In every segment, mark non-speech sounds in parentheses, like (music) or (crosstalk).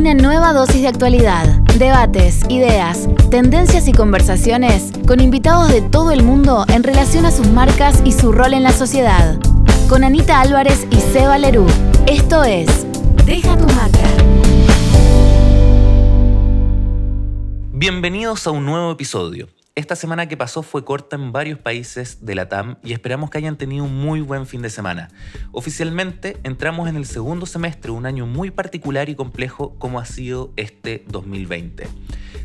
Una nueva dosis de actualidad, debates, ideas, tendencias y conversaciones con invitados de todo el mundo en relación a sus marcas y su rol en la sociedad. Con Anita Álvarez y Seba Lerú. Esto es Deja tu marca. Bienvenidos a un nuevo episodio. Esta semana que pasó fue corta en varios países de la TAM y esperamos que hayan tenido un muy buen fin de semana. Oficialmente entramos en el segundo semestre, un año muy particular y complejo como ha sido este 2020.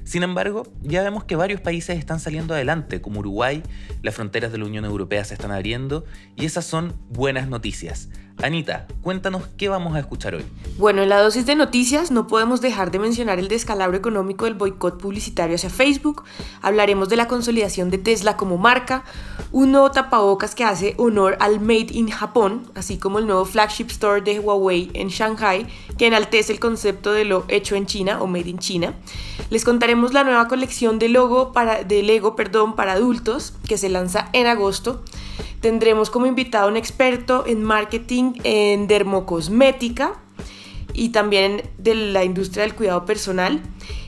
Sin embargo, ya vemos que varios países están saliendo adelante, como Uruguay, las fronteras de la Unión Europea se están abriendo y esas son buenas noticias. Anita, cuéntanos qué vamos a escuchar hoy. Bueno, en la dosis de noticias no podemos dejar de mencionar el descalabro económico del boicot publicitario hacia Facebook. Hablaremos de la consolidación de Tesla como marca, un nuevo tapabocas que hace honor al Made in Japón, así como el nuevo flagship store de Huawei en Shanghai, que enaltece el concepto de lo hecho en China o Made in China. Les contaremos la nueva colección de, logo para, de Lego perdón, para adultos que se lanza en agosto. Tendremos como invitado un experto en marketing en dermocosmética y también de la industria del cuidado personal.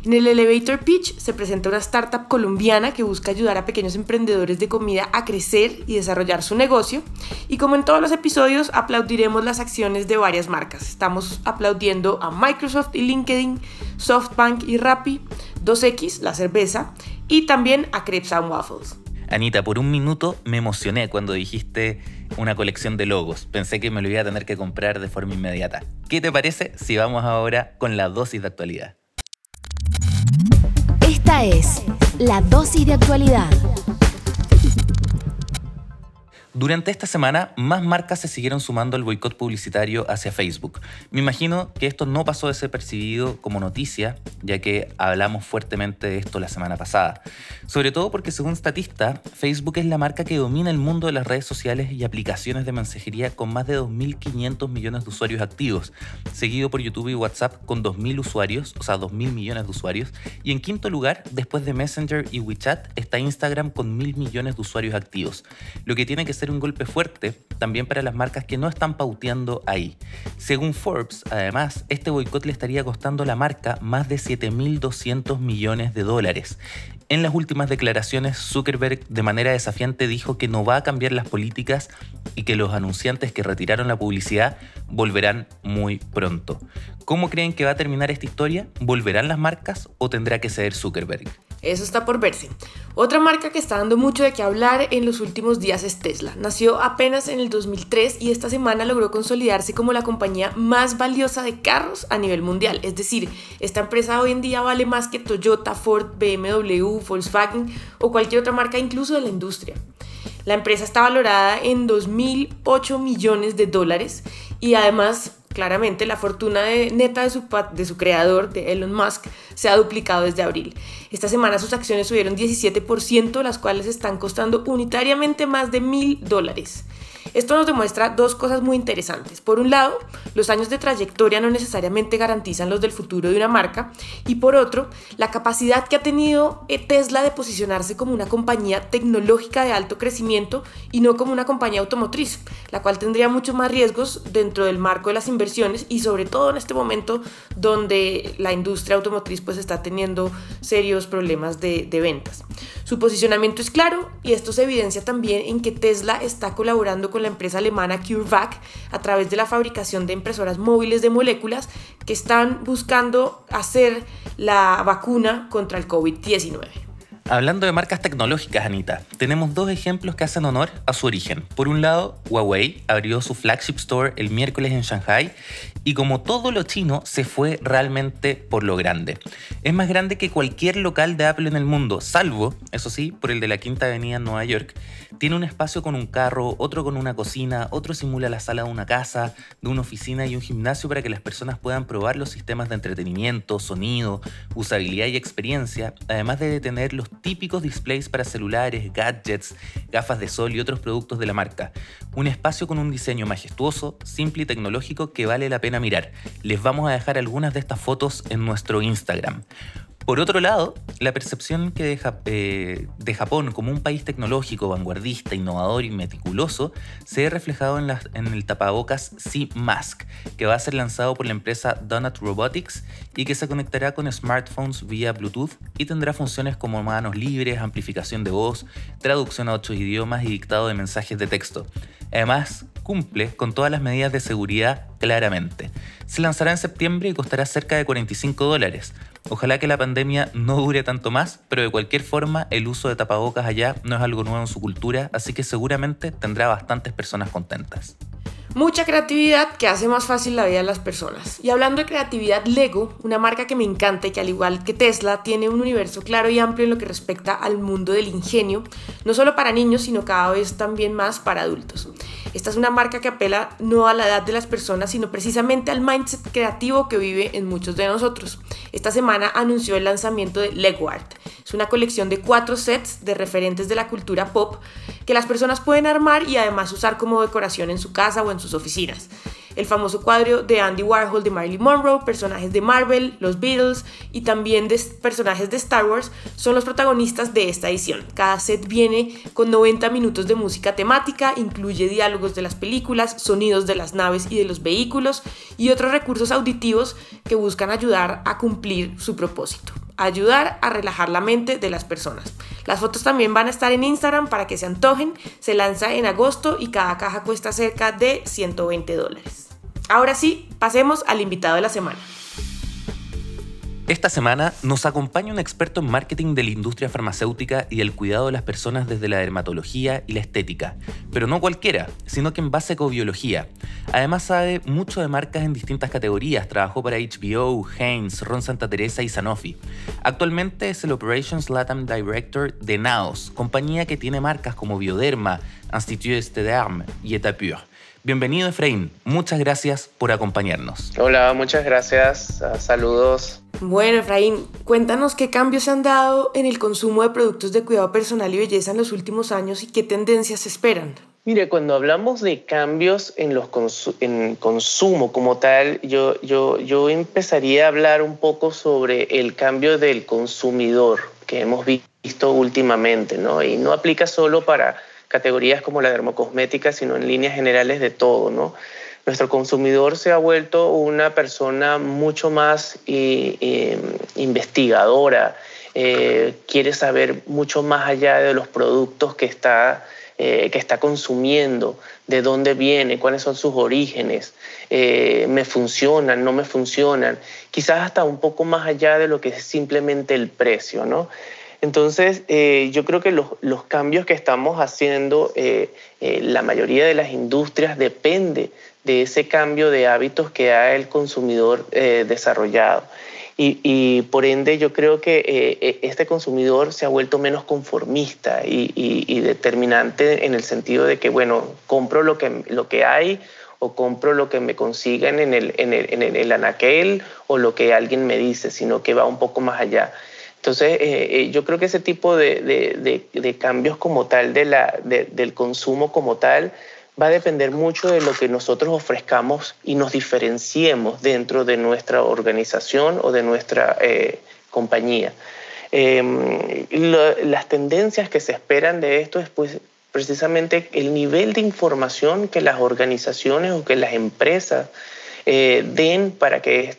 En el Elevator Pitch se presenta una startup colombiana que busca ayudar a pequeños emprendedores de comida a crecer y desarrollar su negocio. Y como en todos los episodios, aplaudiremos las acciones de varias marcas. Estamos aplaudiendo a Microsoft y LinkedIn, SoftBank y Rappi, 2X, la cerveza, y también a Crepes and Waffles. Anita, por un minuto me emocioné cuando dijiste una colección de logos. Pensé que me lo iba a tener que comprar de forma inmediata. ¿Qué te parece si vamos ahora con la dosis de actualidad? Esta es la dosis de actualidad. Durante esta semana, más marcas se siguieron sumando al boicot publicitario hacia Facebook. Me imagino que esto no pasó desapercibido como noticia, ya que hablamos fuertemente de esto la semana pasada. Sobre todo porque según Statista, Facebook es la marca que domina el mundo de las redes sociales y aplicaciones de mensajería con más de 2.500 millones de usuarios activos, seguido por YouTube y WhatsApp con 2.000 usuarios, o sea, 2.000 millones de usuarios. Y en quinto lugar, después de Messenger y WeChat, está Instagram con 1.000 millones de usuarios activos, lo que tiene que ser un golpe fuerte también para las marcas que no están pauteando ahí. Según Forbes, además, este boicot le estaría costando a la marca más de 7.200 millones de dólares. En las últimas declaraciones, Zuckerberg de manera desafiante dijo que no va a cambiar las políticas y que los anunciantes que retiraron la publicidad volverán muy pronto. ¿Cómo creen que va a terminar esta historia? ¿Volverán las marcas o tendrá que ceder Zuckerberg? Eso está por verse. Otra marca que está dando mucho de qué hablar en los últimos días es Tesla. Nació apenas en el 2003 y esta semana logró consolidarse como la compañía más valiosa de carros a nivel mundial. Es decir, esta empresa hoy en día vale más que Toyota, Ford, BMW, Volkswagen o cualquier otra marca incluso de la industria. La empresa está valorada en 2.008 millones de dólares y además claramente la fortuna neta de su, de su creador, de Elon Musk, se ha duplicado desde abril. Esta semana sus acciones subieron 17%, las cuales están costando unitariamente más de mil dólares. Esto nos demuestra dos cosas muy interesantes. Por un lado, los años de trayectoria no necesariamente garantizan los del futuro de una marca y por otro, la capacidad que ha tenido eh, Tesla de posicionarse como una compañía tecnológica de alto crecimiento y no como una compañía automotriz, la cual tendría muchos más riesgos dentro del marco de las inversiones y sobre todo en este momento donde la industria automotriz pues está teniendo serios problemas de, de ventas. Su posicionamiento es claro y esto se evidencia también en que Tesla está colaborando con la empresa alemana CureVac a través de la fabricación de impresoras móviles de moléculas que están buscando hacer la vacuna contra el COVID-19. Hablando de marcas tecnológicas, Anita, tenemos dos ejemplos que hacen honor a su origen. Por un lado, Huawei abrió su flagship store el miércoles en Shanghai y como todo lo chino, se fue realmente por lo grande. Es más grande que cualquier local de Apple en el mundo, salvo, eso sí, por el de la Quinta Avenida en Nueva York. Tiene un espacio con un carro, otro con una cocina, otro simula la sala de una casa, de una oficina y un gimnasio para que las personas puedan probar los sistemas de entretenimiento, sonido, usabilidad y experiencia, además de tener los típicos displays para celulares, gadgets, gafas de sol y otros productos de la marca. Un espacio con un diseño majestuoso, simple y tecnológico que vale la pena mirar. Les vamos a dejar algunas de estas fotos en nuestro Instagram. Por otro lado, la percepción que de, eh, de, Japón como un país tecnológico, vanguardista, innovador y meticuloso se ve reflejado en, el tapabocas C-Mask, que va a ser lanzado por la empresa Donut Robotics y que se conectará con smartphones vía Bluetooth y tendrá funciones como manos libres, amplificación de voz, traducción a otros idiomas y dictado de mensajes de texto. Además, cumple con todas las medidas de seguridad claramente. Se lanzará en septiembre y costará cerca de 45 dólares. Ojalá que la pandemia no dure tanto más, pero de cualquier forma el uso de tapabocas allá no es algo nuevo en su cultura, así que seguramente tendrá bastantes personas contentas. Mucha creatividad que hace más fácil la vida de las personas. Y hablando de creatividad, Lego, una marca que me encanta y que al igual que Tesla tiene un universo claro y amplio en lo que respecta al mundo del ingenio, no solo para niños, sino cada vez también más para adultos. Esta es una marca que apela no a la edad de las personas, sino precisamente al mindset creativo que vive en muchos de nosotros. Esta semana anunció el lanzamiento de Lego Art. Es una colección de cuatro sets de referentes de la cultura pop que las personas pueden armar y además usar como decoración en su casa o en sus oficinas el famoso cuadro de Andy Warhol de Marilyn Monroe, personajes de Marvel, los Beatles y también de personajes de Star Wars son los protagonistas de esta edición. Cada set viene con 90 minutos de música temática, incluye diálogos de las películas, sonidos de las naves y de los vehículos y otros recursos auditivos que buscan ayudar a cumplir su propósito ayudar a relajar la mente de las personas. Las fotos también van a estar en Instagram para que se antojen. Se lanza en agosto y cada caja cuesta cerca de 120 dólares. Ahora sí, pasemos al invitado de la semana. Esta semana nos acompaña un experto en marketing de la industria farmacéutica y el cuidado de las personas desde la dermatología y la estética, pero no cualquiera, sino que en base a ecobiología. Además sabe mucho de marcas en distintas categorías, trabajó para HBO, Heinz, Ron Santa Teresa y Sanofi. Actualmente es el Operations Latam Director de Naos, compañía que tiene marcas como Bioderma, Institut Estederme y Etapure. Bienvenido Efraín, muchas gracias por acompañarnos. Hola, muchas gracias, saludos. Bueno Efraín, cuéntanos qué cambios se han dado en el consumo de productos de cuidado personal y belleza en los últimos años y qué tendencias se esperan. Mire, cuando hablamos de cambios en los en consumo como tal, yo, yo, yo empezaría a hablar un poco sobre el cambio del consumidor que hemos visto últimamente, ¿no? Y no aplica solo para categorías como la dermocosmética, sino en líneas generales de todo, ¿no? Nuestro consumidor se ha vuelto una persona mucho más investigadora, eh, quiere saber mucho más allá de los productos que está, eh, que está consumiendo, de dónde viene, cuáles son sus orígenes, eh, me funcionan, no me funcionan, quizás hasta un poco más allá de lo que es simplemente el precio, ¿no? Entonces, eh, yo creo que los, cambios que estamos haciendo, eh, eh, la mayoría de las industrias depende de ese cambio de hábitos que ha el consumidor desarrollado. Y, por ende yo creo que este consumidor se ha vuelto menos conformista y, determinante en el sentido de que, bueno, compro lo que, lo que hay o compro lo que me consigan en el, en, el, en el anaquel o lo que alguien me dice, sino que va un poco más allá. Entonces, eh, eh, yo creo que ese tipo de, cambios como tal de la, del consumo como tal va a depender mucho de lo que nosotros ofrezcamos y nos diferenciemos dentro de nuestra organización o de nuestra eh, compañía. Em, las tendencias que se esperan de esto es pues, precisamente el nivel de información que las organizaciones o que las empresas den para que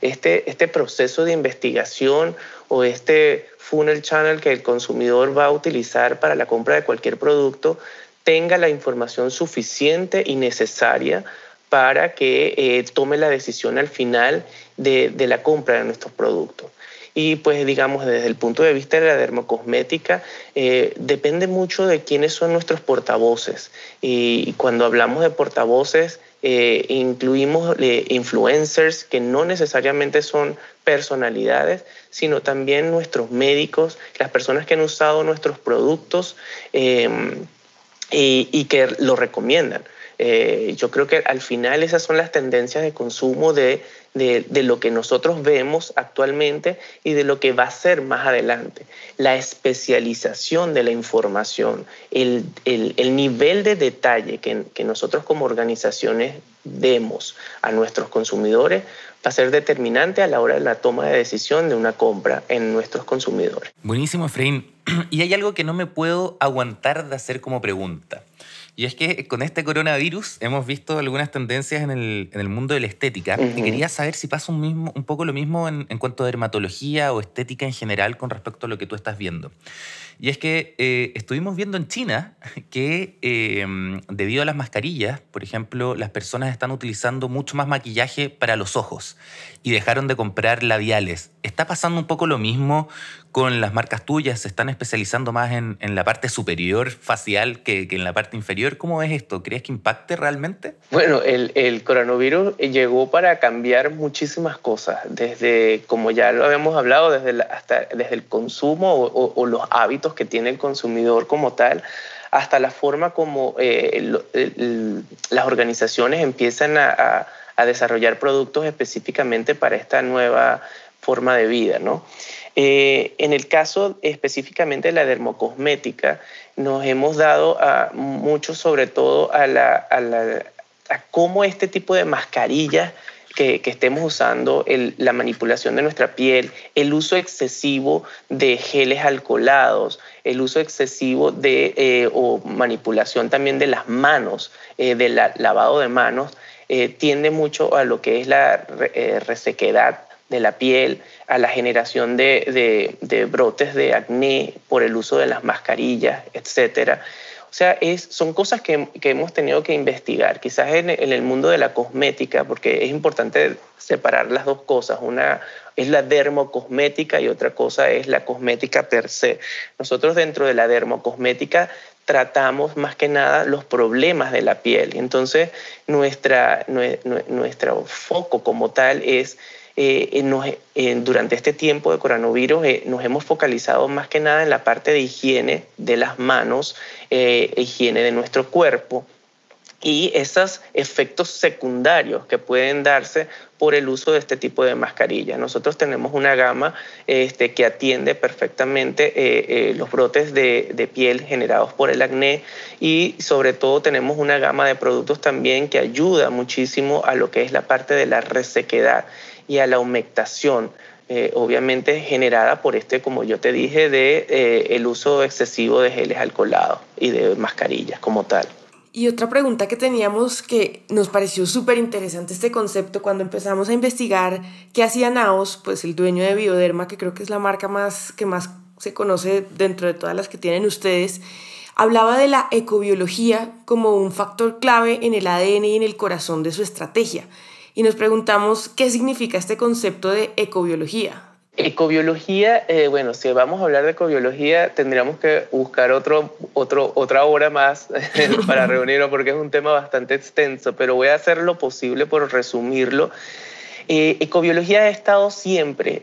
este, este proceso de investigación o este funnel channel que el consumidor va a utilizar para la compra de cualquier producto tenga la información suficiente y necesaria para que eh, tome la decisión al final de, la compra de nuestros productos. Y pues digamos, desde el punto de vista de la dermocosmética, eh, depende mucho de quiénes son nuestros portavoces. Y cuando hablamos de portavoces, eh, incluimos influencers que no necesariamente son personalidades, sino también nuestros médicos, las personas que han usado nuestros productos em, y, que lo recomiendan. Eh, yo creo que al final esas son las tendencias de consumo de, de, lo que nosotros vemos actualmente y de lo que va a ser más adelante. La especialización de la información, el, el, el nivel de detalle que, que nosotros como organizaciones demos a nuestros consumidores va a ser determinante a la hora de la toma de decisión de una compra en nuestros consumidores. Buenísimo, Efraín. (clears throat) Y hay algo que no me puedo aguantar de hacer como pregunta. Y es que con este coronavirus hemos visto algunas tendencias en el, en el mundo de la estética y quería saber si pasa un, mismo, un poco lo mismo en, en, cuanto a dermatología o estética en general con respecto a lo que tú estás viendo. Y es que eh, estuvimos viendo en China que eh, debido a las mascarillas, por ejemplo, las personas están utilizando mucho más maquillaje para los ojos y dejaron de comprar labiales. ¿Está pasando un poco lo mismo con las marcas tuyas? ¿Se están especializando más en, en la parte superior facial que, que, en la parte inferior? ¿Cómo es esto? ¿Crees que impacte realmente? Bueno, el, el coronavirus llegó para cambiar muchísimas cosas, desde, como ya lo habíamos hablado, desde, la, hasta, desde el consumo o, los hábitos que tiene el consumidor como tal, hasta la forma como eh, el, el, las organizaciones empiezan a, a, a, desarrollar productos específicamente para esta nueva forma de vida. ¿no? Eh, en el caso específicamente de la dermocosmética, nos hemos dado a, mucho sobre todo a, la, a, la, a cómo este tipo de mascarillas que, que estemos usando, el, la manipulación de nuestra piel, el uso excesivo de geles alcoholados, el uso excesivo de eh, o manipulación también de las manos, eh, del la, lavado de manos, eh, tiende mucho a lo que es la eh, resequedad de la piel, a la generación de, de, brotes de acné por el uso de las mascarillas, etcétera. O sea, es, son cosas que, que, hemos tenido que investigar. Quizás en, en, el mundo de la cosmética, porque es importante separar las dos cosas. Una es la dermocosmética y otra cosa es la cosmética per se. Nosotros dentro de la dermocosmética tratamos más que nada los problemas de la piel. Entonces, nuestra, nuestro foco como tal es eh, nos, eh, durante este tiempo de coronavirus eh, nos hemos focalizado más que nada en la parte de higiene de las manos, eh, higiene de nuestro cuerpo. Y esos efectos secundarios que pueden darse por el uso de este tipo de mascarilla. Nosotros tenemos una gama este, que atiende perfectamente eh, eh, los brotes de, de, piel generados por el acné. Y sobre todo tenemos una gama de productos también que ayuda muchísimo a lo que es la parte de la resequedad y a la humectación. Eh, obviamente generada por este, como yo te dije, de eh, el uso excesivo de geles alcoholados y de mascarillas como tal. Y otra pregunta que teníamos que nos pareció súper interesante este concepto cuando empezamos a investigar qué hacía Naos, pues el dueño de Bioderma, que creo que es la marca más que más se conoce dentro de todas las que tienen ustedes, hablaba de la ecobiología como un factor clave en el ADN y en el corazón de su estrategia. Y nos preguntamos qué significa este concepto de ecobiología. Ecobiología, eh, bueno, si vamos a hablar de ecobiología, tendríamos que buscar otro, otro, otra hora más (laughs) para reunirlo porque es un tema bastante extenso, pero voy a hacer lo posible por resumirlo. Eh, ecobiología ha estado siempre,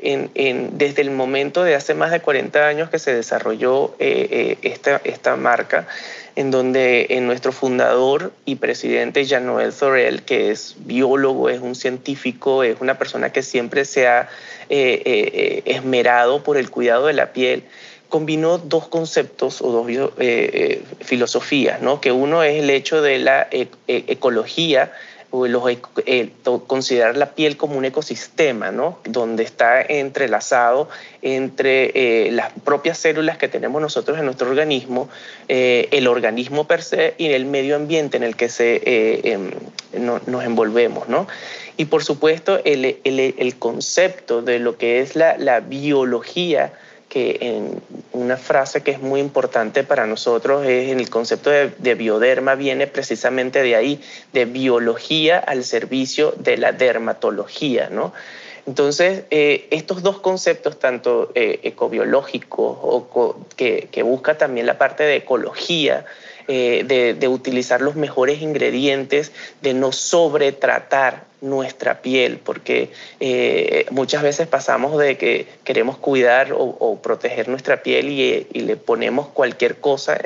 desde el momento de hace más de 40 años que se desarrolló eh, eh, esta, marca, en donde en nuestro fundador y presidente Jean-Noël Thorel, que es biólogo, es un científico, es una persona que siempre se ha eh, eh, esmerado por el cuidado de la piel, combinó dos conceptos o dos eh, filosofías, ¿no? que uno es el hecho de la ecología, los, eh, considerar la piel como un ecosistema, ¿no? donde está entrelazado entre eh, las propias células que tenemos nosotros en nuestro organismo, eh, el organismo per se y el medio ambiente en el que se, em, no, nos envolvemos. ¿no? Y por supuesto el, el, el, concepto de lo que es la, la biología, una frase que es muy importante para nosotros es el concepto de, de, bioderma viene precisamente de ahí, de biología al servicio de la dermatología, ¿no? Entonces, eh, estos dos conceptos, tanto eh, ecobiológicos o co que, busca también la parte de ecología, de, de utilizar los mejores ingredientes, de no sobretratar nuestra piel, porque eh, muchas veces pasamos de que queremos cuidar o, proteger nuestra piel y, le ponemos cualquier cosa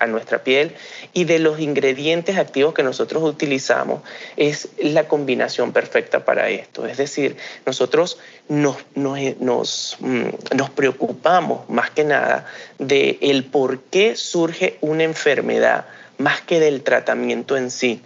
a nuestra piel y de los ingredientes activos que nosotros utilizamos es la combinación perfecta para esto. Es decir, nosotros nos, nos, mm, nos preocupamos más que nada de el por qué surge una enfermedad más que del tratamiento en sí.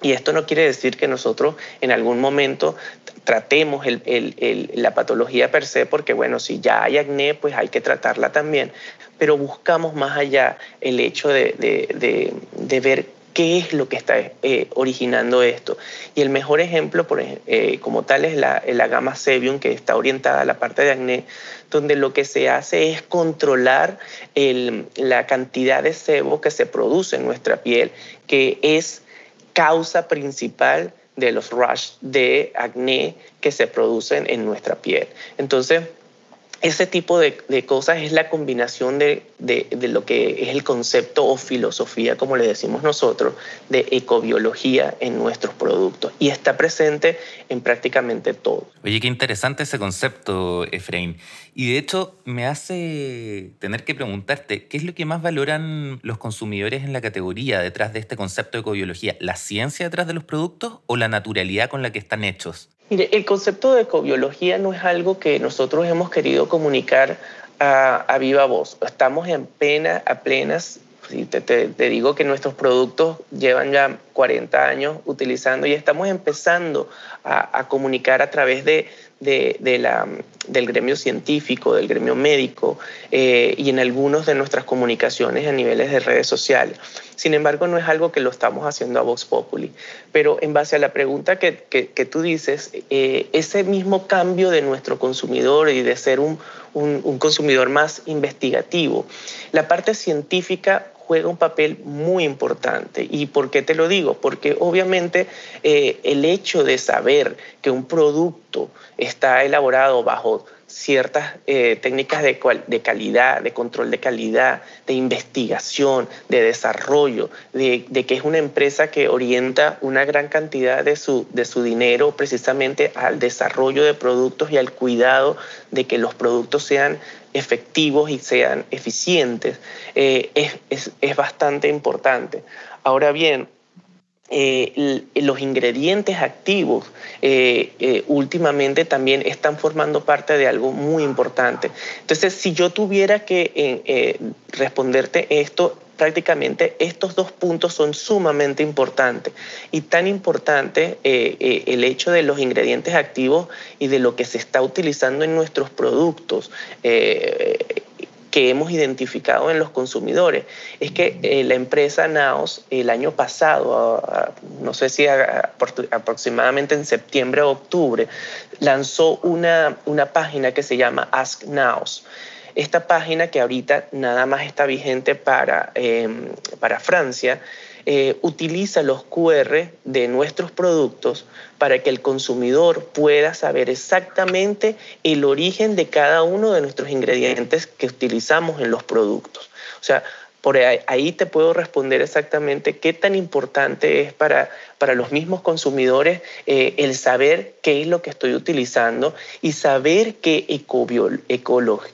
Y esto no quiere decir que nosotros en algún momento tratemos la patología per se, porque bueno, si ya hay acné, pues hay que tratarla también, pero buscamos más allá el hecho de, ver qué es lo que está eh, originando esto. Y el mejor ejemplo, por, eh, como tal, es la, la gama Sebium, que está orientada a la parte de acné, donde lo que se hace es controlar la cantidad de sebo que se produce en nuestra piel, que es causa principal de los rash de acné que se producen en nuestra piel. Entonces, ese tipo de, cosas es la combinación de, lo que es el concepto o filosofía, como le decimos nosotros, de ecobiología en nuestros productos. Y está presente en prácticamente todo. Oye, qué interesante ese concepto, Efraín. Y de hecho me hace tener que preguntarte, ¿qué es lo que más valoran los consumidores en la categoría detrás de este concepto de ecobiología? ¿La ciencia detrás de los productos o la naturalidad con la que están hechos? Mire, el concepto de ecobiología no es algo que nosotros hemos querido comunicar a, viva voz. Estamos en pena, a plenas, te, te, digo que nuestros productos llevan ya 40 años utilizando y estamos empezando a comunicar a través de, del gremio científico, del gremio médico eh, y en algunas de nuestras comunicaciones a niveles de redes sociales. Sin embargo, no es algo que lo estamos haciendo a Vox Populi. Pero en base a la pregunta que, que, tú dices, eh, ese mismo cambio de nuestro consumidor y de ser un, un consumidor más investigativo, la parte científica juega un papel muy importante. ¿Y por qué te lo digo? Porque obviamente eh, el hecho de saber que un producto está elaborado bajo ciertas eh, técnicas de, de, calidad, de control de calidad, de investigación, de desarrollo, de, que es una empresa que orienta una gran cantidad de su, de su dinero precisamente al desarrollo de productos y al cuidado de que los productos sean efectivos y sean eficientes, eh, es, es, bastante importante. Ahora bien, eh, los ingredientes activos eh, últimamente también están formando parte de algo muy importante. Entonces, si yo tuviera que responderte esto, prácticamente estos dos puntos son sumamente importantes y tan importante eh, eh, el hecho de los ingredientes activos y de lo que se está utilizando en nuestros productos. Eh, que hemos identificado en los consumidores es que la empresa Naos el año pasado, no sé si aproximadamente en septiembre o octubre, lanzó una, una página que se llama Ask Naos. Esta página que ahorita nada más está vigente para, em, para Francia, eh, utiliza los QR de nuestros productos para que el consumidor pueda saber exactamente el origen de cada uno de nuestros ingredientes que utilizamos en los productos. O sea, por ahí te puedo responder exactamente qué tan importante es para, para los mismos consumidores eh, el saber qué es lo que estoy utilizando y saber que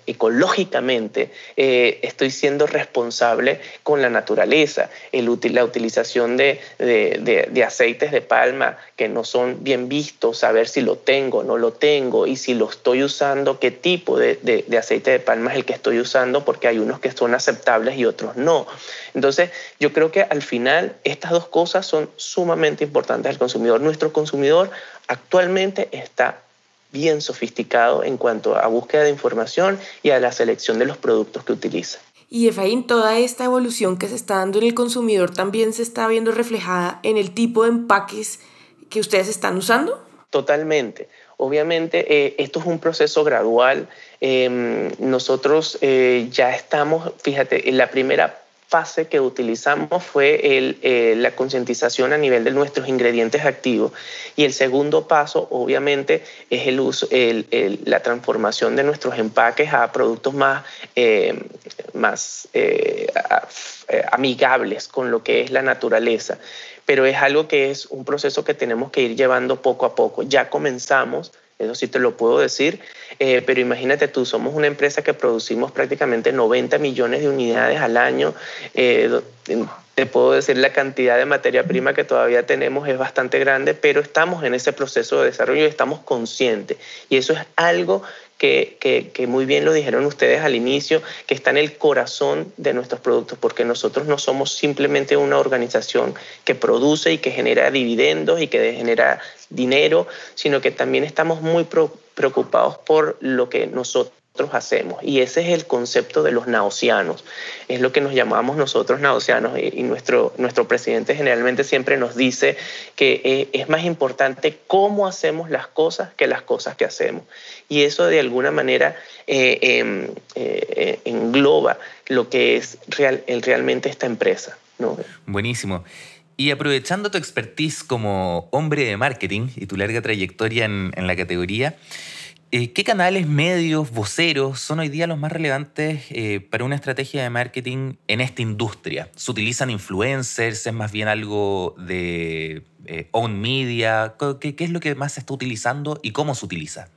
ecológicamente eh, estoy siendo responsable con la naturaleza. El, la utilización de, de, aceites de palma que no son bien vistos, saber si lo tengo, no lo tengo y si lo estoy usando, qué tipo de, aceite de palma es el que estoy usando, porque hay unos que son aceptables y otros no. Entonces, yo creo que al final estas dos cosas son sumamente importantes al consumidor. Nuestro consumidor actualmente está bien sofisticado en cuanto a búsqueda de información y a la selección de los productos que utiliza. Y Efraín, toda esta evolución que se está dando en el consumidor también se está viendo reflejada en el tipo de empaques que ustedes están usando. Totalmente. Obviamente, eh, esto es un proceso gradual. Em, nosotros eh, ya estamos, fíjate, en la primera fase que utilizamos fue eh, la concientización a nivel de nuestros ingredientes activos y el segundo paso obviamente es el uso, la transformación de nuestros empaques a productos más, eh, más amigables con lo que es la naturaleza. Pero es algo que es un proceso que tenemos que ir llevando poco a poco. Ya comenzamos, eso sí te lo puedo decir, pero imagínate tú, somos una empresa que producimos prácticamente 90 millones de unidades al año te puedo decir la cantidad de materia prima que todavía tenemos es bastante grande, pero estamos en ese proceso de desarrollo y estamos conscientes. Y eso es algo que, que, muy bien lo dijeron ustedes al inicio, que está en el corazón de nuestros productos, porque nosotros no somos simplemente una organización que produce y que genera dividendos y que genera dinero, sino que también estamos muy preocupados por lo que nosotros hacemos. Y ese es el concepto de los naocianos. Es lo que nos llamamos nosotros naocianos. Y, nuestro, nuestro presidente generalmente siempre nos dice que eh, es más importante cómo hacemos las cosas que las cosas que hacemos. Y eso de alguna manera eh, em, eh, engloba lo que es real, realmente esta empresa. Buenísimo. Y aprovechando tu expertise como hombre de marketing y tu larga trayectoria en, la categoría, eh, ¿Qué canales, medios, voceros son hoy día los más relevantes eh, para una estrategia de marketing en esta industria? ¿Se utilizan influencers? ¿Es más bien algo de eh, own media? ¿Qué, es lo que más se está utilizando y cómo se utiliza?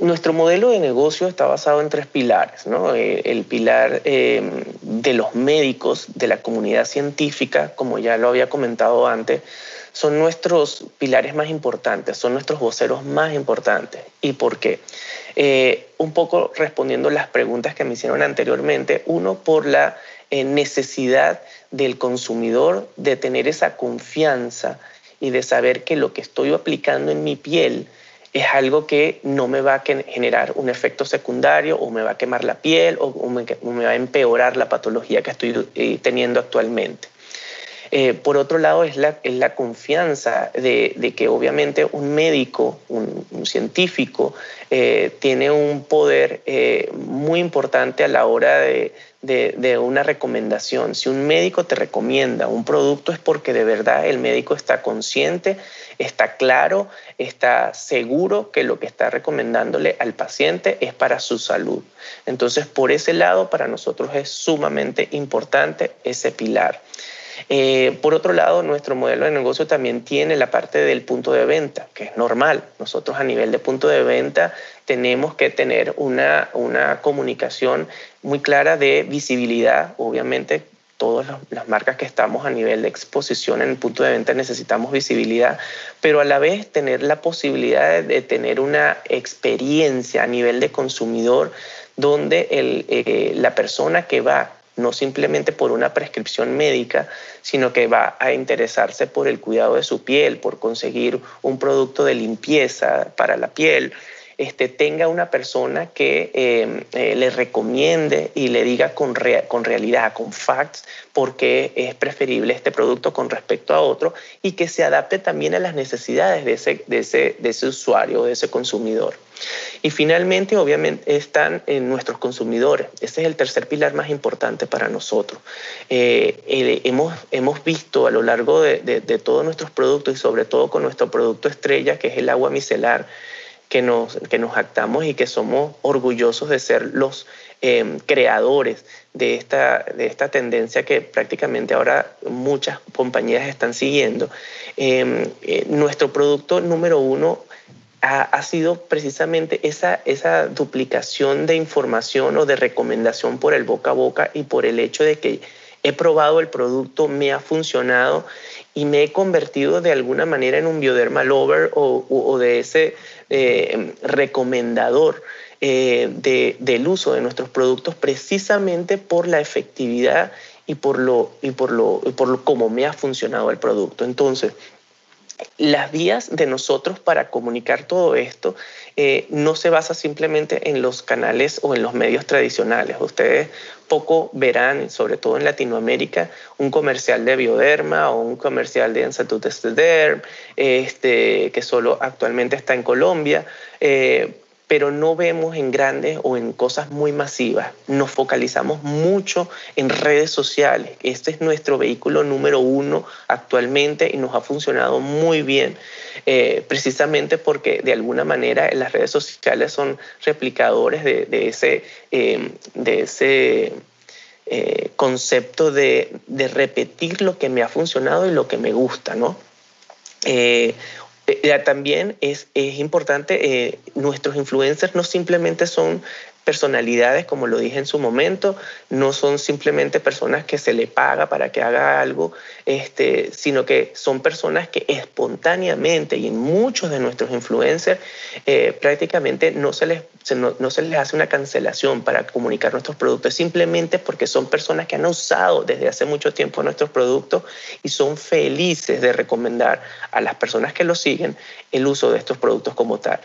Nuestro modelo de negocio está basado en tres pilares. ¿no? el pilar de los médicos, de la comunidad científica, como ya lo había comentado antes, son nuestros pilares más importantes, son nuestros voceros más importantes. ¿Y por qué? Eh, un poco respondiendo las preguntas que me hicieron anteriormente, uno por la eh, necesidad del consumidor de tener esa confianza y de saber que lo que estoy aplicando en mi piel es algo que no me va a generar un efecto secundario o me va a quemar la piel o me, va a empeorar la patología que estoy eh, teniendo actualmente. Eh, por otro lado, es la, confianza de, que obviamente un médico, un, científico, eh, tiene un poder eh, muy importante a la hora de, una recomendación. Si un médico te recomienda un producto es porque de verdad el médico está consciente, está claro, está seguro que lo que está recomendándole al paciente es para su salud. Entonces, por ese lado, para nosotros es sumamente importante ese pilar. Eh, por otro lado, nuestro modelo de negocio también tiene la parte del punto de venta, que es normal. Nosotros a nivel de punto de venta tenemos que tener una, una comunicación muy clara de visibilidad. Obviamente, todas las marcas que estamos a nivel de exposición en el punto de venta necesitamos visibilidad, pero a la vez tener la posibilidad de, tener una experiencia a nivel de consumidor donde el, eh, la persona que va no simplemente por una prescripción médica, sino que va a interesarse por el cuidado de su piel, por conseguir un producto de limpieza para la piel, este, tenga una persona que em, eh, le recomiende y le diga con, con realidad, con facts, por qué es preferible este producto con respecto a otro y que se adapte también a las necesidades de ese, de ese, de ese usuario, de ese consumidor. Y finalmente, obviamente, están en nuestros consumidores. Ese es el tercer pilar más importante para nosotros. Eh, hemos, hemos visto a lo largo de, de, de todos nuestros productos y sobre todo con nuestro producto estrella, que es el agua micelar, que nos, que nos actamos y que somos orgullosos de ser los em, creadores de esta, de esta tendencia que prácticamente ahora muchas compañías están siguiendo. Em, eh, nuestro producto número uno ha, ha, sido precisamente esa, esa duplicación de información o de recomendación por el boca a boca y por el hecho de que he probado el producto, me ha funcionado y me he convertido de alguna manera en un bioderma lover o, de ese eh, recomendador eh, del uso de nuestros productos precisamente por la efectividad y por lo y por lo por lo cómo me ha funcionado el producto. Entonces, las vías de nosotros para comunicar todo esto eh, no se basa simplemente en los canales o en los medios tradicionales. Ustedes poco verán, sobre todo en Latinoamérica, un comercial de Bioderma o un comercial de Institut este, que solo actualmente está en Colombia. Eh, pero no vemos en grandes o en cosas muy masivas. Nos focalizamos mucho en redes sociales. Este es nuestro vehículo número uno actualmente y nos ha funcionado muy bien, eh, precisamente porque de alguna manera las redes sociales son replicadores de, ese, de ese eh, concepto de, de, repetir lo que me ha funcionado y lo que me gusta, ¿no? Eh, también es, es importante, nuestros influencers no simplemente son personalidades, como lo dije en su momento, no son simplemente personas que se le paga para que haga algo, este, sino que son personas que espontáneamente y en muchos de nuestros influencers eh, prácticamente no se, les, no, se les hace una cancelación para comunicar nuestros productos, simplemente porque son personas que han usado desde hace mucho tiempo nuestros productos y son felices de recomendar a las personas que los siguen el uso de estos productos como tal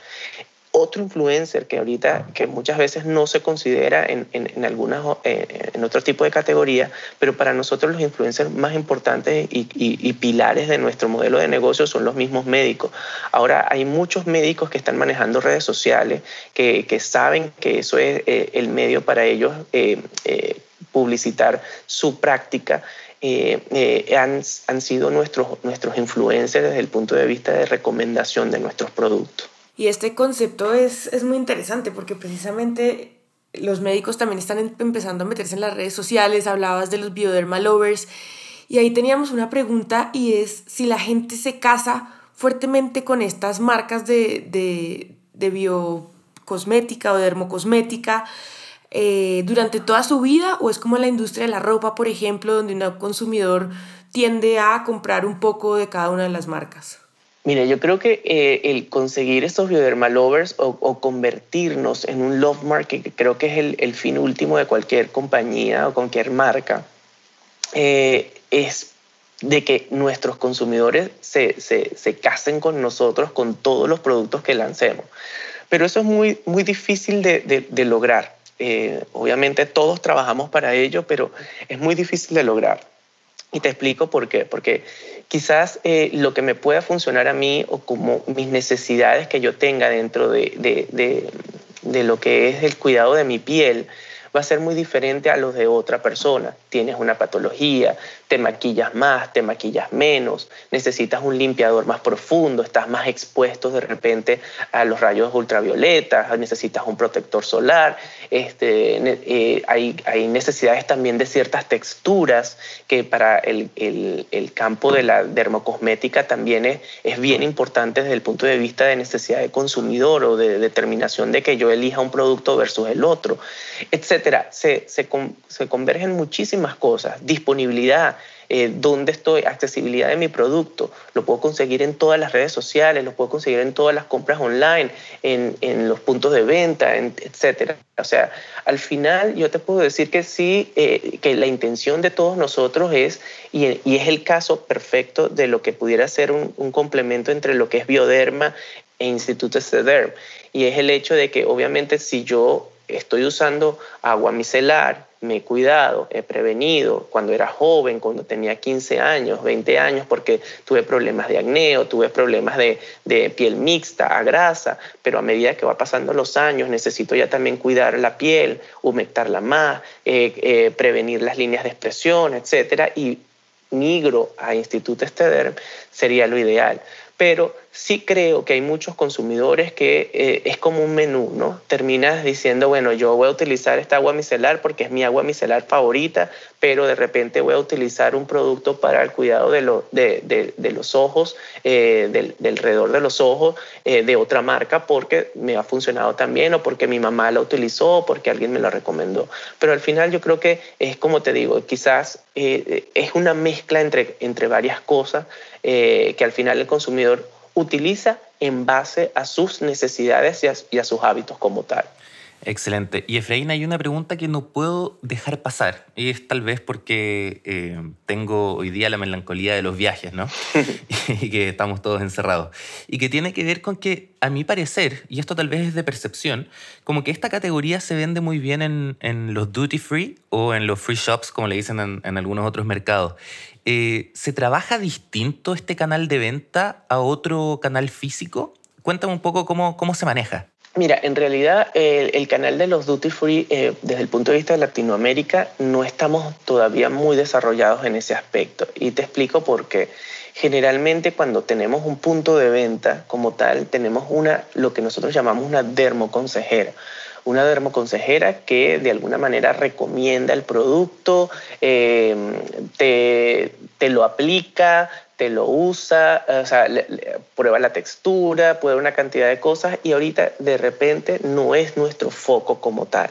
otro influencer que ahorita, que muchas veces no se considera en, en, algunas, eh, en otro tipo de categoría, pero para nosotros los influencers más importantes y, y, pilares de nuestro modelo de negocio son los mismos médicos. Ahora hay muchos médicos que están manejando redes sociales, que, que saben que eso es eh, el medio para ellos eh, publicitar su práctica. han, han sido nuestros, nuestros influencers desde el punto de vista de recomendación de nuestros productos. Y este concepto es, es muy interesante porque precisamente los médicos también están em, empezando a meterse en las redes sociales, hablabas de los bioderma lovers, y ahí teníamos una pregunta y es si la gente se casa fuertemente con estas marcas de, de, de biocosmética o dermocosmética eh, durante toda su vida o es como la industria de la ropa, por ejemplo, donde un consumidor tiende a comprar un poco de cada una de las marcas. Mire, yo creo que eh, el conseguir estos bioderma lovers o, convertirnos en un love market, que creo que es el, el, fin último de cualquier compañía o cualquier marca, eh, es de que nuestros consumidores se, se, se, casen con nosotros con todos los productos que lancemos. Pero eso es muy, muy difícil de, de, de lograr. Eh, obviamente todos trabajamos para ello, pero es muy difícil de lograr. Y te explico por qué. Porque quizás eh, lo que me pueda funcionar a mí o como mis necesidades que yo tenga dentro de, de, de, de lo que es el cuidado de mi piel, va a ser muy diferente a los de otra persona. Tienes una patología, te maquillas más, te maquillas menos, necesitas un limpiador más profundo, estás más expuesto de repente a los rayos ultravioletas, necesitas un protector solar, este, eh, hay, hay, necesidades también de ciertas texturas que para el, el, campo de la dermocosmética también es, es, bien importante desde el punto de vista de necesidad de consumidor o de determinación de que yo elija un producto versus el otro, etcétera. Se, se, se convergen muchísimas cosas, disponibilidad, eh, dónde estoy, accesibilidad de mi producto. Lo puedo conseguir en todas las redes sociales, lo puedo conseguir en todas las compras online, en, en los puntos de venta, en, etcétera. O sea, al final yo te puedo decir que sí, eh, que la intención de todos nosotros es, y, y, es el caso perfecto de lo que pudiera ser un, un complemento entre lo que es Bioderma e Instituto CEDERM, y es el hecho de que obviamente si yo estoy usando agua micelar, me he cuidado, he prevenido cuando era joven, cuando tenía 15 años, 20 años, porque tuve problemas de acné tuve problemas de, de, piel mixta, a grasa, pero a medida que va pasando los años necesito ya también cuidar la piel, humectarla más, eh, eh, prevenir las líneas de expresión, etcétera, y migro a Instituto Estederm sería lo ideal. Pero sí creo que hay muchos consumidores que eh, es como un menú, ¿no? Terminas diciendo, bueno, yo voy a utilizar esta agua micelar porque es mi agua micelar favorita, pero de repente voy a utilizar un producto para el cuidado de, lo, de, de, de los ojos, eh, del, del, de los ojos, eh, de otra marca porque me ha funcionado también o porque mi mamá la utilizó o porque alguien me la recomendó. Pero al final yo creo que es como te digo, quizás es una mezcla entre, entre varias cosas que al final el consumidor utiliza en base a sus necesidades y a, sus hábitos como tal. Excelente. Y Efraín, hay una pregunta que no puedo dejar pasar. Y es tal vez porque eh, tengo hoy día la melancolía de los viajes, ¿no? (laughs) (laughs) y que estamos todos encerrados. Y que tiene que ver con que, a mi parecer, y esto tal vez es de percepción, como que esta categoría se vende muy bien en, en los duty free o en los free shops, como le dicen en, en algunos otros mercados. Eh, ¿Se trabaja distinto este canal de venta a otro canal físico? Cuéntame un poco cómo, cómo se maneja. Mira, en realidad el, canal de los duty free eh, desde el punto de vista de Latinoamérica no estamos todavía muy desarrollados en ese aspecto y te explico por qué. Generalmente cuando tenemos un punto de venta como tal, tenemos una, lo que nosotros llamamos una dermoconsejera una dermoconsejera que de alguna manera recomienda el producto, eh, te, te lo aplica, te lo usa, prueba la textura, prueba una cantidad de cosas y ahorita de repente no es nuestro foco como tal.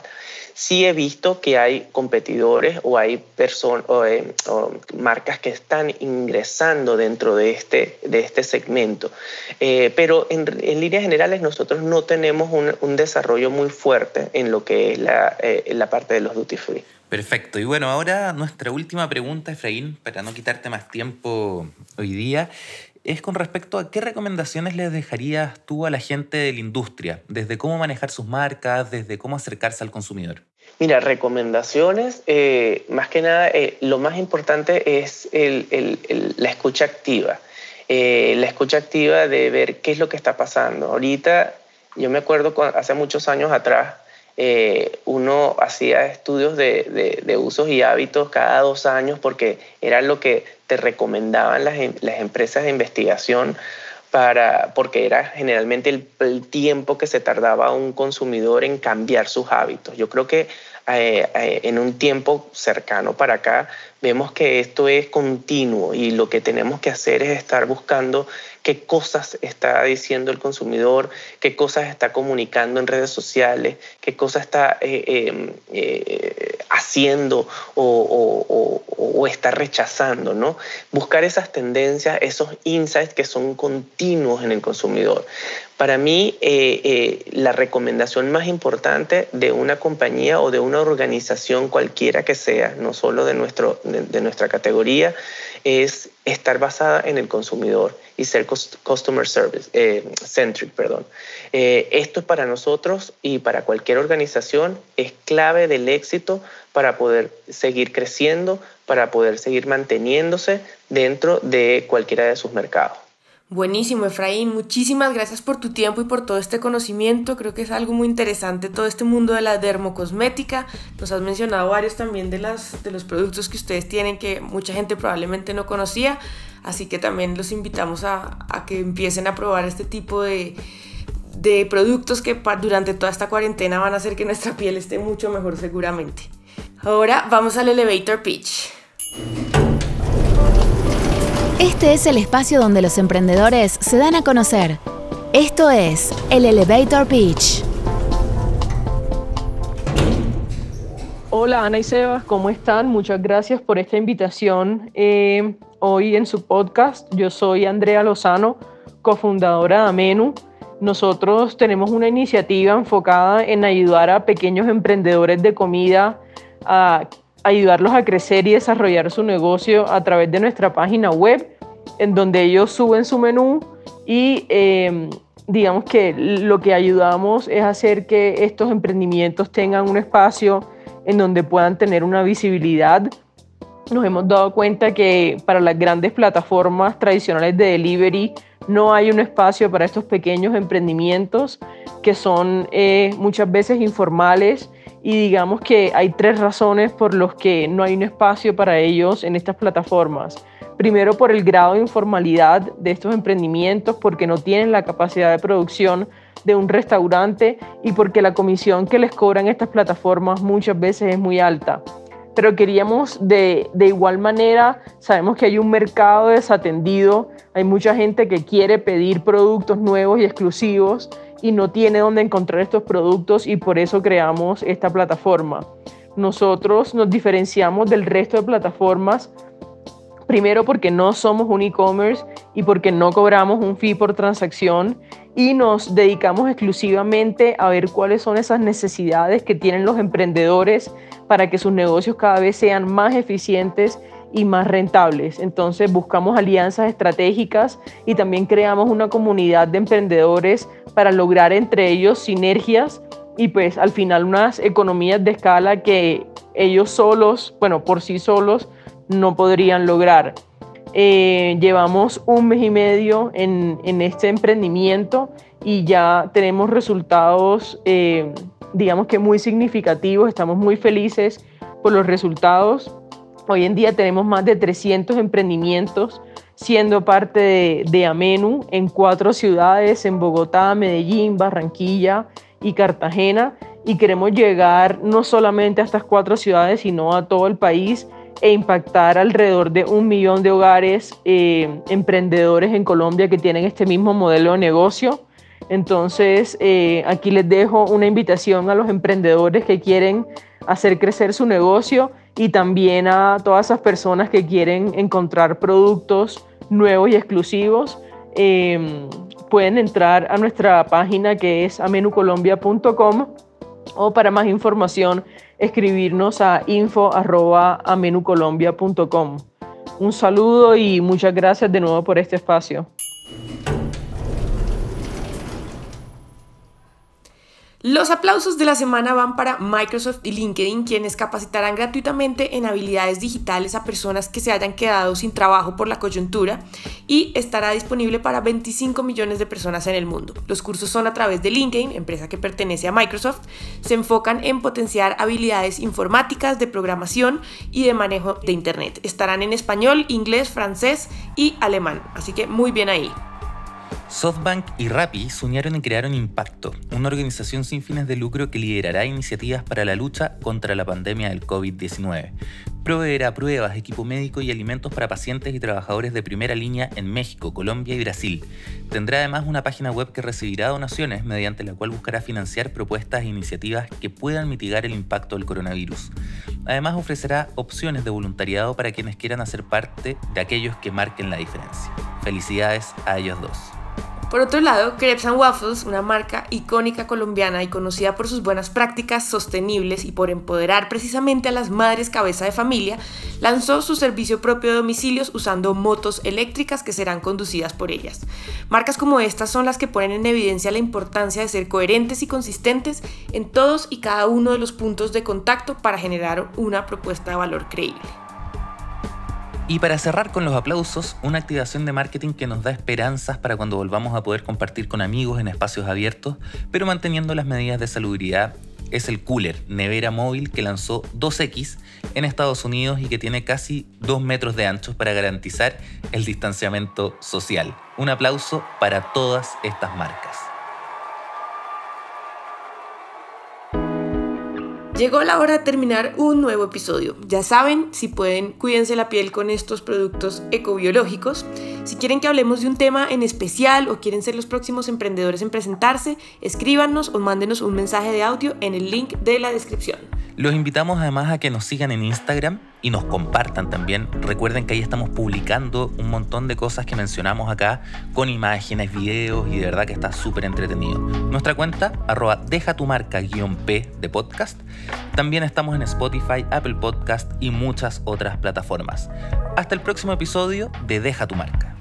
Sí he visto que hay competidores o hay personas eh, o, marcas que están ingresando dentro de este, de este segmento, eh, pero en, líneas generales nosotros no tenemos un, desarrollo muy fuerte en lo que es la, eh, la parte de los duty free. Perfecto. Y bueno, ahora nuestra última pregunta, Efraín, para no quitarte más tiempo hoy día, es con respecto a qué recomendaciones le dejarías tú a la gente de la industria, desde cómo manejar sus marcas, desde cómo acercarse al consumidor. Mira, recomendaciones, eh, más que nada, eh, lo más importante es la escucha activa. Eh, la escucha activa de ver qué es lo que está pasando. Ahorita, yo me acuerdo hace muchos años atrás, eh, uno hacía estudios de, usos y hábitos cada dos años porque era lo que te recomendaban las, em, empresas de investigación para, porque era generalmente el, tiempo que se tardaba un consumidor en cambiar sus hábitos. Yo creo que eh, eh, en un tiempo cercano para acá vemos que esto es continuo y lo que tenemos que hacer es estar buscando qué cosas está diciendo el consumidor, qué cosas está comunicando en redes sociales, qué cosas está eh, em, eh, haciendo o, está rechazando, ¿no? Buscar esas tendencias, esos insights que son continuos en el consumidor. Para mí, eh, la recomendación más importante de una compañía o de una organización cualquiera que sea, no solo de, nuestro, de nuestra categoría, es estar basada en el consumidor y ser customer service eh, centric, perdón. Eh, esto para nosotros y para cualquier organización es clave del éxito para poder seguir creciendo, para poder seguir manteniéndose dentro de cualquiera de sus mercados. Buenísimo, Efraín. Muchísimas gracias por tu tiempo y por todo este conocimiento. Creo que es algo muy interesante todo este mundo de la dermocosmética. Nos has mencionado varios también de, las, de los productos que ustedes tienen que mucha gente probablemente no conocía. Así que también los invitamos a, que empiecen a probar este tipo de, de productos que durante toda esta cuarentena van a hacer que nuestra piel esté mucho mejor seguramente. Ahora vamos al elevator pitch. Este es el espacio donde los emprendedores se dan a conocer. Esto es el Elevator Pitch. Hola Ana y Sebas, ¿cómo están? Muchas gracias por esta invitación eh, hoy en su podcast. Yo soy Andrea Lozano, cofundadora de Amenu. Nosotros tenemos una iniciativa enfocada en ayudar a pequeños emprendedores de comida a ayudarlos a crecer y desarrollar su negocio a través de nuestra página web, en donde ellos suben su menú y em, digamos que lo que ayudamos es hacer que estos emprendimientos tengan un espacio en donde puedan tener una visibilidad. Nos hemos dado cuenta que para las grandes plataformas tradicionales de delivery no hay un espacio para estos pequeños emprendimientos que son eh, muchas veces informales y digamos que hay tres razones por los que no hay un espacio para ellos en estas plataformas. Primero, por el grado de informalidad de estos emprendimientos, porque no tienen la capacidad de producción de un restaurante y porque la comisión que les cobran estas plataformas muchas veces es muy alta. Pero queríamos de, de igual manera, sabemos que hay un mercado desatendido, hay mucha gente que quiere pedir productos nuevos y exclusivos y no tiene dónde encontrar estos productos y por eso creamos esta plataforma. Nosotros nos diferenciamos del resto de plataformas primero porque no somos un e-commerce y porque no cobramos un fee por transacción y nos dedicamos exclusivamente a ver cuáles son esas necesidades que tienen los emprendedores para que sus negocios cada vez sean más eficientes y más rentables. Entonces buscamos alianzas estratégicas y también creamos una comunidad de emprendedores para lograr entre ellos sinergias y pues al final unas economías de escala que ellos solos, bueno, por sí solos, no podrían lograr. Eh, llevamos un mes y medio en, este emprendimiento y ya tenemos resultados, eh, digamos que muy significativos, estamos muy felices por los resultados Hoy en día tenemos más de 300 emprendimientos siendo parte de, Amenu en cuatro ciudades, en Bogotá, Medellín, Barranquilla y Cartagena. y queremos llegar no solamente a estas cuatro ciudades, sino a todo el país e impactar alrededor de un millón de hogares eh, emprendedores en Colombia que tienen este mismo modelo de negocio. Entonces, eh, aquí les dejo una invitación a los emprendedores que quieren hacer crecer su negocio y también a todas esas personas que quieren encontrar productos nuevos y exclusivos. Em, pueden entrar a nuestra página que es amenucolombia.com o para más información escribirnos a info.amenucolombia.com. Un saludo y muchas gracias de nuevo por este espacio. Los aplausos de la semana van para Microsoft y LinkedIn, quienes capacitarán gratuitamente en habilidades digitales a personas que se hayan quedado sin trabajo por la coyuntura y estará disponible para 25 millones de personas en el mundo. Los cursos son a través de LinkedIn, empresa que pertenece a Microsoft. Se enfocan en potenciar habilidades informáticas, de programación y de manejo de Internet. Estarán en español, inglés, francés y alemán, así que muy bien ahí. SoftBank y Rappi se unieron y crearon Impacto, una organización sin fines de lucro que liderará iniciativas para la lucha contra la pandemia del COVID-19. Proveerá pruebas, equipo médico y alimentos para pacientes y trabajadores de primera línea en México, Colombia y Brasil. Tendrá además una página web que recibirá donaciones mediante la cual buscará financiar propuestas e iniciativas que puedan mitigar el impacto del coronavirus. Además ofrecerá opciones de voluntariado para quienes quieran hacer parte de aquellos que marquen la diferencia. Felicidades a ellos dos. Por otro lado, Crepes and Waffles, una marca icónica colombiana y conocida por sus buenas prácticas sostenibles y por empoderar precisamente a las madres cabeza de familia, lanzó su servicio propio de domicilios usando motos eléctricas que serán conducidas por ellas. Marcas como estas son las que ponen en evidencia la importancia de ser coherentes y consistentes en todos y cada uno de los puntos de contacto para generar una propuesta de valor creíble. Y para cerrar con los aplausos, una activación de marketing que nos da esperanzas para cuando volvamos a poder compartir con amigos en espacios abiertos, pero manteniendo las medidas de salubridad, es el Cooler, nevera móvil que lanzó 2X en Estados Unidos y que tiene casi 2 metros de ancho para garantizar el distanciamiento social. Un aplauso para todas estas marcas. Llegó la hora de terminar un nuevo episodio. Ya saben, si pueden, cuídense la piel con estos productos ecobiológicos. Si quieren que hablemos de un tema en especial o quieren ser los próximos emprendedores en presentarse, escríbanos o mándenos un mensaje de audio en el link de la descripción. Los invitamos además a que nos sigan en Instagram y nos compartan también. Recuerden que ahí estamos publicando un montón de cosas que mencionamos acá con imágenes, videos y de verdad que está súper entretenido. Nuestra cuenta, arroba deja tu marca guion P de podcast. También estamos en Spotify, Apple Podcast y muchas otras plataformas. Hasta el próximo episodio de Deja tu marca.